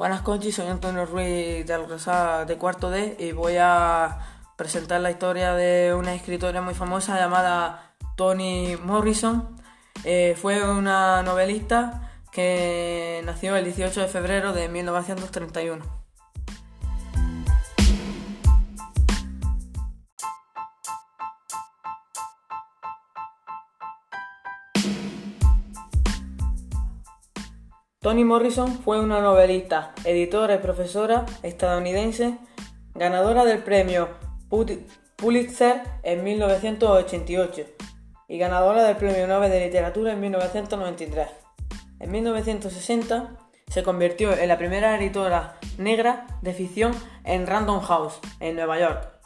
Buenas conchis, soy Antonio Ruiz de Alrosá de cuarto D y voy a presentar la historia de una escritora muy famosa llamada Toni Morrison. Eh, fue una novelista que nació el 18 de febrero de 1931. Toni Morrison fue una novelista, editora y profesora estadounidense, ganadora del premio Pulitzer en 1988 y ganadora del premio Nobel de Literatura en 1993. En 1960 se convirtió en la primera editora negra de ficción en Random House, en Nueva York.